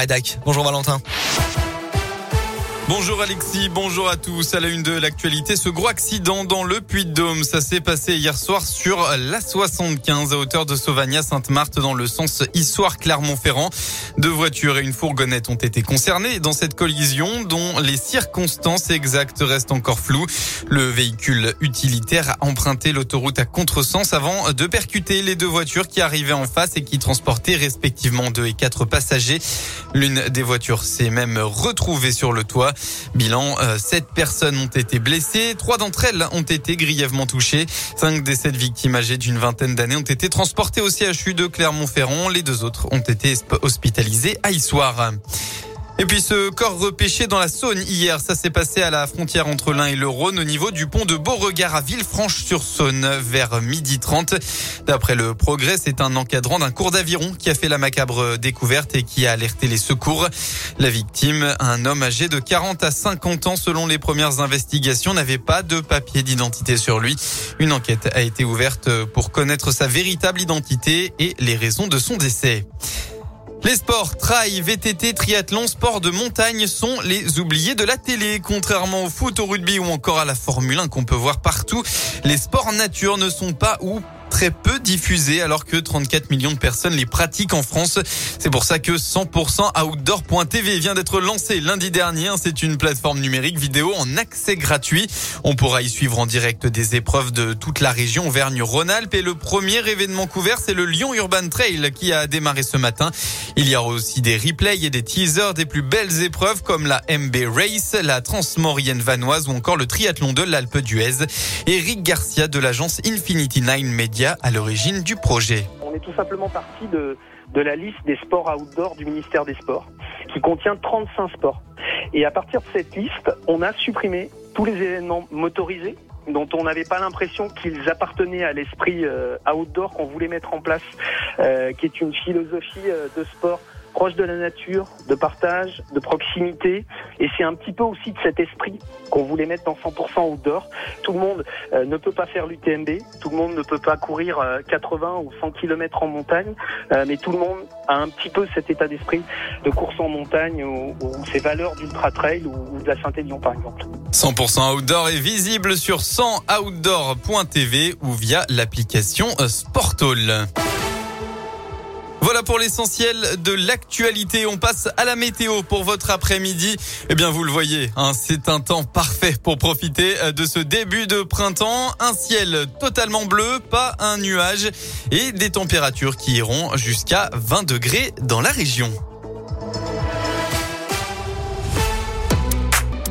Adak. Bonjour Valentin. Bonjour Alexis, bonjour à tous. À la une de l'actualité, ce gros accident dans le Puy-de-Dôme, ça s'est passé hier soir sur la 75 à hauteur de Sauvagna-Sainte-Marthe dans le sens Issoire-Clermont-Ferrand. Deux voitures et une fourgonnette ont été concernées dans cette collision dont les circonstances exactes restent encore floues. Le véhicule utilitaire a emprunté l'autoroute à contresens avant de percuter les deux voitures qui arrivaient en face et qui transportaient respectivement deux et quatre passagers. L'une des voitures s'est même retrouvée sur le toit. Bilan, euh, sept personnes ont été blessées, trois d'entre elles ont été grièvement touchées. Cinq des sept victimes âgées d'une vingtaine d'années ont été transportées au CHU de Clermont-Ferrand. Les deux autres ont été hospitalisées à Issoire. Et puis ce corps repêché dans la Saône hier, ça s'est passé à la frontière entre l'Ain et le Rhône au niveau du pont de Beauregard à Villefranche-sur-Saône vers midi 30. D'après le progrès, c'est un encadrant d'un cours d'aviron qui a fait la macabre découverte et qui a alerté les secours. La victime, un homme âgé de 40 à 50 ans selon les premières investigations, n'avait pas de papier d'identité sur lui. Une enquête a été ouverte pour connaître sa véritable identité et les raisons de son décès. Les sports, trail, VTT, triathlon, sport de montagne sont les oubliés de la télé. Contrairement au foot, au rugby ou encore à la Formule 1 qu'on peut voir partout, les sports nature ne sont pas ou très peu diffusés alors que 34 millions de personnes les pratiquent en France. C'est pour ça que 100% Outdoor.tv vient d'être lancé lundi dernier. C'est une plateforme numérique vidéo en accès gratuit. On pourra y suivre en direct des épreuves de toute la région Auvergne-Rhône-Alpes et le premier événement couvert, c'est le Lyon Urban Trail qui a démarré ce matin. Il y aura aussi des replays et des teasers des plus belles épreuves comme la MB Race, la Transmorienne Vanoise ou encore le triathlon de l'Alpe d'Huez. Eric Garcia de l'agence Infinity Nine Media à l'origine du projet. On est tout simplement parti de, la liste des sports outdoor du ministère des Sports, qui contient 35 sports. Et à partir de cette liste, on a supprimé tous les événements motorisés dont on n'avait pas l'impression qu'ils appartenaient à l'esprit euh, outdoor qu'on voulait mettre en place, euh, qui est une philosophie euh, de sport proche de la nature, de partage, de proximité. Et c'est un petit peu aussi de cet esprit qu'on voulait mettre dans 100% outdoor. Tout le monde euh, ne peut pas faire l'UTMB, tout le monde ne peut pas courir 80 euh, ou 100 km en montagne, euh, mais tout le monde a un petit peu cet état d'esprit de course en montagne ou, ou ces valeurs d'ultra trail ou, de la Saint-Élion par exemple. 100% outdoor est visible sur 100outdoor.tv ou via l'application Sportall. Voilà pour l'essentiel de l'actualité. On passe à la météo pour votre après-midi. Eh bien, vous le voyez, hein, c'est un temps parfait pour profiter euh, de ce début de printemps. Un ciel totalement bleu, pas un nuage et des températures qui iront jusqu'à 20 degrés dans la région.